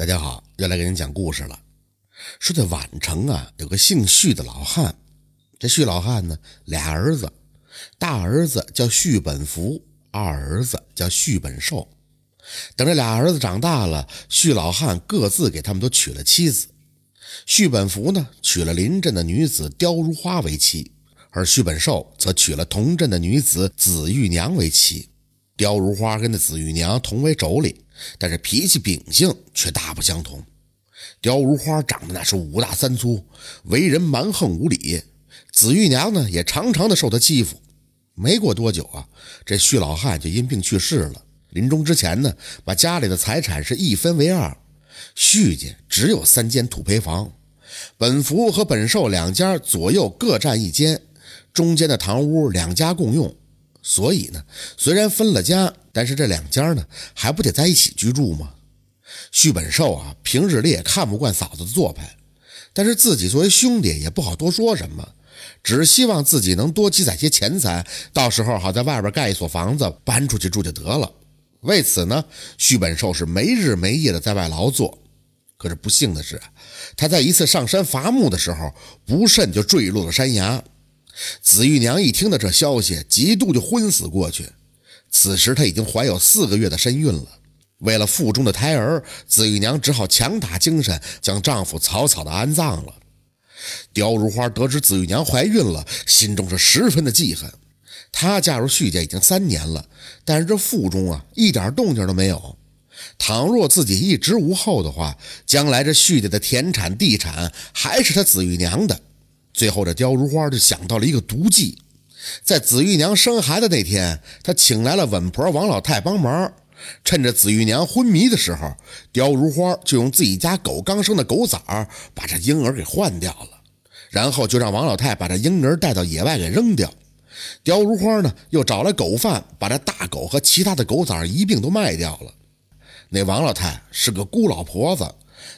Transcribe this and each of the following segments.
大家好，又来给您讲故事了。说在宛城啊，有个姓胥的老汉。这胥老汉呢，俩儿子，大儿子叫胥本福，二儿子叫胥本寿。等这俩儿子长大了，胥老汉各自给他们都娶了妻子。胥本福呢，娶了邻镇的女子刁如花为妻，而胥本寿则娶了同镇的女子紫玉娘为妻。刁如花跟那紫玉娘同为妯娌。但是脾气秉性却大不相同。刁如花长得那是五大三粗，为人蛮横无理。紫玉娘呢也常常的受他欺负。没过多久啊，这胥老汉就因病去世了。临终之前呢，把家里的财产是一分为二。胥家只有三间土坯房，本福和本寿两家左右各占一间，中间的堂屋两家共用。所以呢，虽然分了家，但是这两家呢还不得在一起居住吗？胥本寿啊，平日里也看不惯嫂子的做派，但是自己作为兄弟也不好多说什么，只希望自己能多积攒些钱财，到时候好在外边盖一所房子，搬出去住就得了。为此呢，胥本寿是没日没夜的在外劳作。可是不幸的是，他在一次上山伐木的时候，不慎就坠落了山崖。紫玉娘一听到这消息，极度就昏死过去。此时她已经怀有四个月的身孕了。为了腹中的胎儿，紫玉娘只好强打精神，将丈夫草草的安葬了。刁如花得知紫玉娘怀孕了，心中是十分的记恨。她嫁入胥家已经三年了，但是这腹中啊一点动静都没有。倘若自己一直无后的话，将来这胥家的田产地产还是她紫玉娘的。最后，这刁如花就想到了一个毒计，在紫玉娘生孩子那天，他请来了稳婆王老太帮忙。趁着紫玉娘昏迷的时候，刁如花就用自己家狗刚生的狗崽儿把这婴儿给换掉了，然后就让王老太把这婴儿带到野外给扔掉。刁如花呢，又找来狗贩，把这大狗和其他的狗崽儿一并都卖掉了。那王老太是个孤老婆子，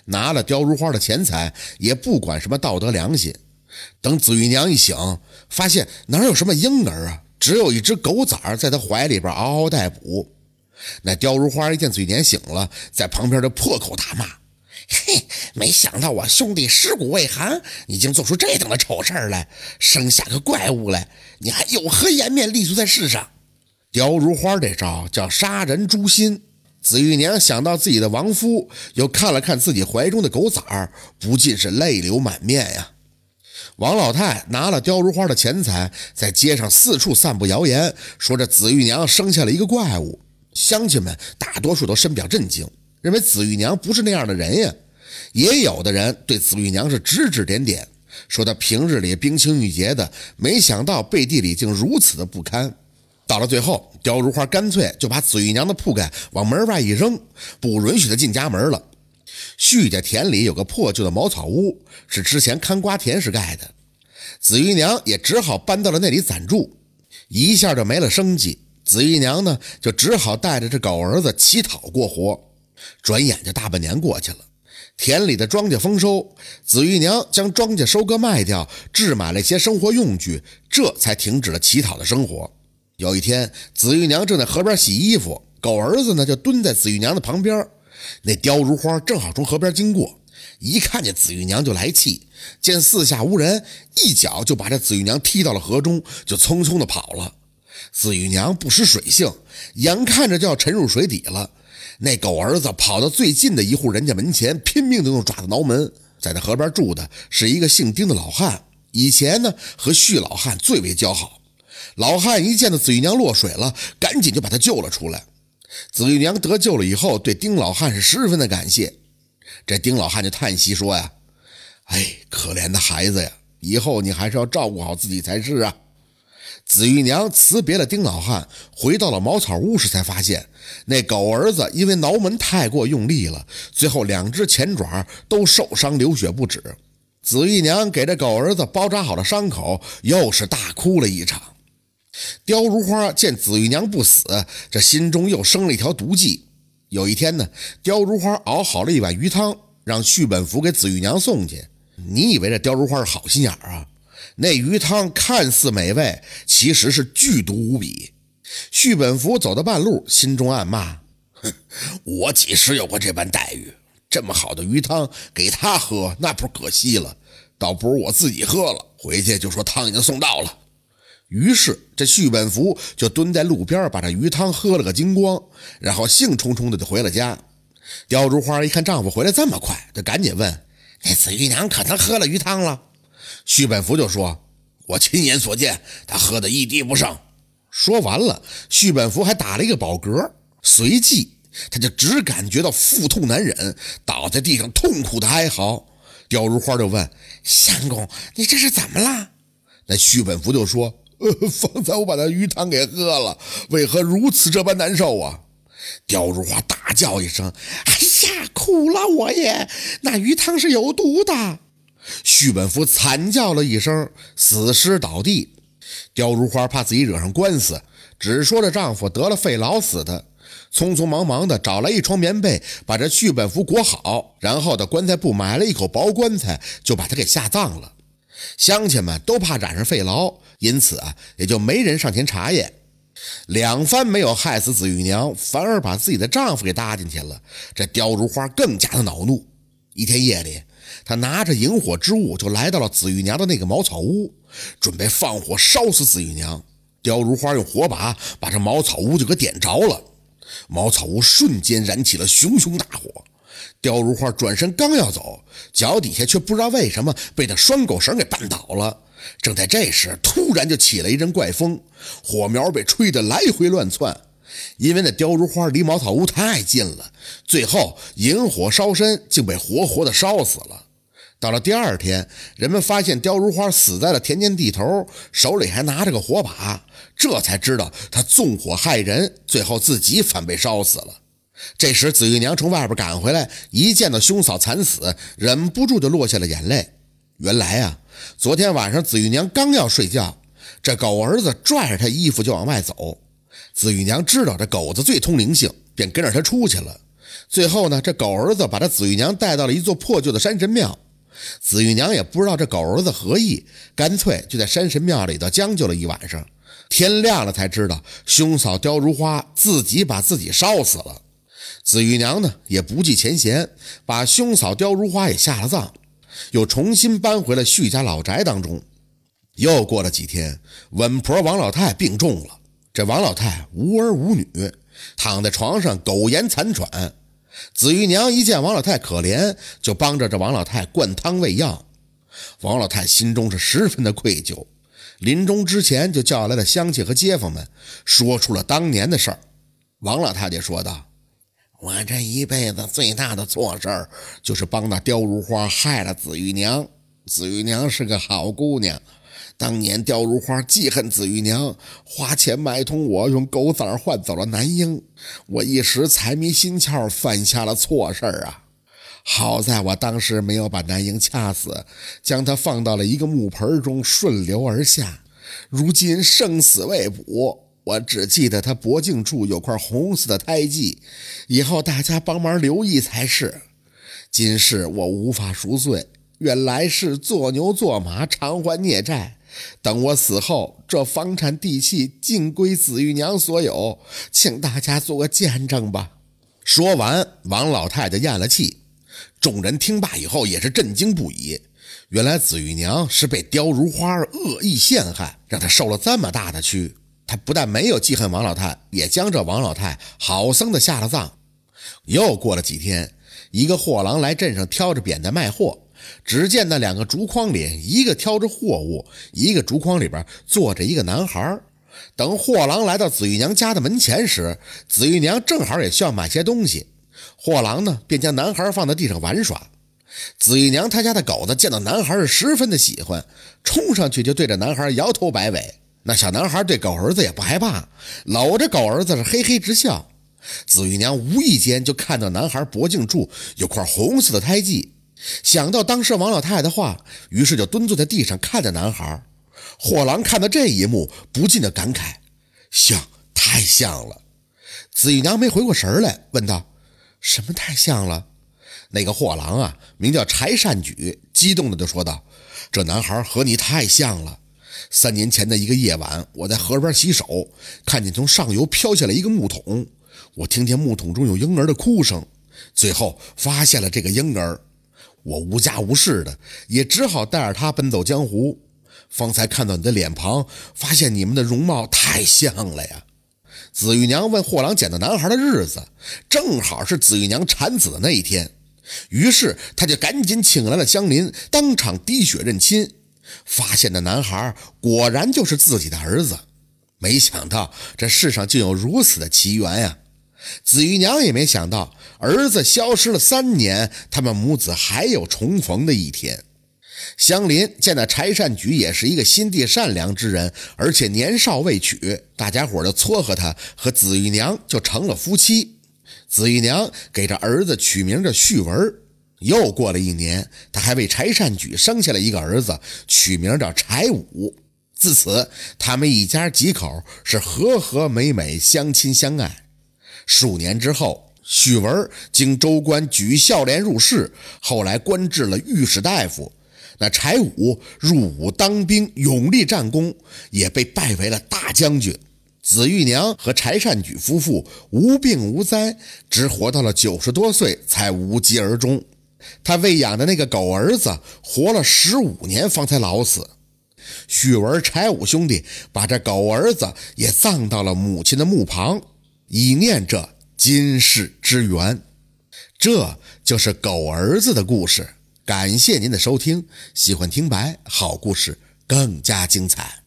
拿了刁如花的钱财，也不管什么道德良心。等紫玉娘一醒，发现哪有什么婴儿啊，只有一只狗崽儿在她怀里边嗷嗷待哺。那刁如花一见紫玉娘醒了，在旁边就破口大骂：“嘿，没想到我兄弟尸骨未寒，已经做出这等的丑事来，生下个怪物来，你还有何颜面立足在世上？”刁如花这招叫杀人诛心。紫玉娘想到自己的亡夫，又看了看自己怀中的狗崽儿，不禁是泪流满面呀。王老太拿了刁如花的钱财，在街上四处散布谣言，说这紫玉娘生下了一个怪物。乡亲们大多数都深表震惊，认为紫玉娘不是那样的人呀。也有的人对紫玉娘是指指点点，说她平日里冰清玉洁的，没想到背地里竟如此的不堪。到了最后，刁如花干脆就把紫玉娘的铺盖往门外一扔，不允许她进家门了。胥家田里有个破旧的茅草屋，是之前看瓜田时盖的。紫玉娘也只好搬到了那里暂住，一下就没了生计。紫玉娘呢，就只好带着这狗儿子乞讨过活。转眼就大半年过去了，田里的庄稼丰收，紫玉娘将庄稼收割卖掉，置买了一些生活用具，这才停止了乞讨的生活。有一天，紫玉娘正在河边洗衣服，狗儿子呢就蹲在紫玉娘的旁边。那刁如花正好从河边经过，一看见紫玉娘就来气，见四下无人，一脚就把这紫玉娘踢到了河中，就匆匆的跑了。紫玉娘不识水性，眼看着就要沉入水底了。那狗儿子跑到最近的一户人家门前，拼命的用爪子挠门。在那河边住的是一个姓丁的老汉，以前呢和胥老汉最为交好。老汉一见到紫玉娘落水了，赶紧就把她救了出来。紫玉娘得救了以后，对丁老汉是十分的感谢。这丁老汉就叹息说：“呀，哎，可怜的孩子呀，以后你还是要照顾好自己才是啊。”紫玉娘辞别了丁老汉，回到了茅草屋时，才发现那狗儿子因为挠门太过用力了，最后两只前爪都受伤流血不止。紫玉娘给这狗儿子包扎好了伤口，又是大哭了一场。刁如花见紫玉娘不死，这心中又生了一条毒计。有一天呢，刁如花熬好了一碗鱼汤，让续本福给紫玉娘送去。你以为这刁如花是好心眼啊？那鱼汤看似美味，其实是剧毒无比。续本福走到半路，心中暗骂：“哼，我几时有过这般待遇？这么好的鱼汤给他喝，那不是可惜了？倒不如我自己喝了。回去就说汤已经送到了。于是这旭本福就蹲在路边，把这鱼汤喝了个精光，然后兴冲冲的就回了家。刁如花一看丈夫回来这么快，就赶紧问：“那紫玉娘可能喝了鱼汤了？”旭本福就说：“我亲眼所见，她喝的一滴不剩。”说完了，旭本福还打了一个饱嗝，随即他就只感觉到腹痛难忍，倒在地上痛苦的哀嚎。刁如花就问：“相公，你这是怎么了？”那旭本福就说：“，方才我把那鱼汤给喝了，为何如此这般难受啊？”刁如花大叫一声：“哎呀，苦了我也！那鱼汤是有毒的。”徐本福惨叫了一声，死尸倒地。刁如花怕自己惹上官司，只说着丈夫得了肺痨死的，匆匆忙忙的找来一床棉被，把这徐本福裹好，然后的棺材铺买了一口薄棺材，就把他给下葬了。乡亲们都怕染上肺痨，因此啊，也就没人上前查验。两番没有害死紫玉娘，反而把自己的丈夫给搭进去了。这刁如花更加的恼怒。一天夜里，她拿着引火之物，就来到了紫玉娘的那个茅草屋。准备放火烧死紫玉娘，刁如花用火把把这茅草屋就给点着了，茅草屋瞬间燃起了熊熊大火。刁如花转身刚要走，脚底下却不知道为什么被那拴狗绳给绊倒了。正在这时，突然就起了一阵怪风，火苗被吹得来回乱窜。因为那刁如花离茅草屋太近了，最后引火烧身，竟被活活的烧死了。到了第二天，人们发现刁如花死在了田间地头，手里还拿着个火把，这才知道他纵火害人，最后自己反被烧死了。这时，紫玉娘从外边赶回来，一见到兄嫂惨死，忍不住就落下了眼泪。原来啊，昨天晚上紫玉娘刚要睡觉，这狗儿子拽着她衣服就往外走。紫玉娘知道这狗子最通灵性，便跟着他出去了。最后呢，这狗儿子把这紫玉娘带到了一座破旧的山神庙。紫玉娘也不知道这狗儿子何意，干脆就在山神庙里头将就了一晚上。天亮了才知道，兄嫂刁如花自己把自己烧死了。紫玉娘呢也不计前嫌，把兄嫂刁如花也下了葬，又重新搬回了旭家老宅当中。又过了几天，稳婆王老太病重了。这王老太无儿无女，躺在床上苟延残喘。紫玉娘一见王老太可怜，就帮着这王老太灌汤喂药。王老太心中是十分的愧疚，临终之前就叫来了乡亲和街坊们，说出了当年的事儿。王老太太说道：“我这一辈子最大的错事儿，就是帮那刁如花害了紫玉娘。紫玉娘是个好姑娘。”当年刁如花记恨紫玉娘，花钱买通我，用狗崽换走了男婴。我一时财迷心窍，犯下了错事儿啊！好在我当时没有把男婴掐死，将她放到了一个木盆中，顺流而下。如今生死未卜，我只记得她脖颈处有块红色的胎记，以后大家帮忙留意才是。今世我无法赎罪，愿来世做牛做马，偿还孽债。等我死后，这房产地契尽归紫玉娘所有，请大家做个见证吧。说完，王老太太咽了气。众人听罢以后也是震惊不已。原来紫玉娘是被刁如花恶意陷害，让她受了这么大的屈。他不但没有记恨王老太，也将这王老太好生的下了葬。又过了几天，一个货郎来镇上挑着扁担卖货。只见那两个竹筐里，一个挑着货物，一个竹筐里边坐着一个男孩。等货郎来到紫玉娘家的门前时，紫玉娘正好也需要买些东西。货郎呢，便将男孩放在地上玩耍。紫玉娘她家的狗子见到男孩是十分的喜欢，冲上去就对着男孩摇头摆尾。那小男孩对狗儿子也不害怕，搂着狗儿子是嘿嘿直笑。紫玉娘无意间就看到男孩脖颈处有块红色的胎记。想到当时王老太太的话，于是就蹲坐在地上看着男孩。货郎看到这一幕，不禁的感慨：“像，太像了。”紫玉娘没回过神来，问道：“什么太像了？”那个货郎啊，名叫柴善举，激动的就说道：“这男孩和你太像了。三年前的一个夜晚，我在河边洗手，看见从上游飘下来一个木桶，我听见木桶中有婴儿的哭声。”最后发现了这个婴儿。我无家无室的，也只好带着他奔走江湖。方才看到你的脸庞，发现你们的容貌太像了呀。紫玉娘问货郎捡到男孩的日子，正好是紫玉娘产子的那一天，于是他就赶紧请来了香林，当场滴血认亲。发现的男孩果然就是自己的儿子。没想到这世上竟有如此的奇缘呀！紫玉娘也没想到，儿子消失了三年，他们母子还有重逢的一天。香林见那柴善举也是一个心地善良之人，而且年少未娶，大家伙就撮合他和紫玉娘就成了夫妻。紫玉娘给这儿子取名叫旭文。又过了一年，他还为柴善举生下了一个儿子，取名叫柴武。自此，他们一家几口是和和美美，相亲相爱。数年之后，许文经州官举孝廉入仕，后来官至了御史大夫。那柴武入伍当兵，勇立战功，也被拜为了大将军。紫玉娘和柴善举夫妇无病无灾，只活到了九十多岁才无疾而终。他喂养的那个狗儿子活了十五年方才老死。许文、柴武兄弟把这狗儿子也葬到了母亲的墓旁。以念这今世之缘，这就是狗儿子的故事。感谢您的收听，喜欢听白好故事更加精彩。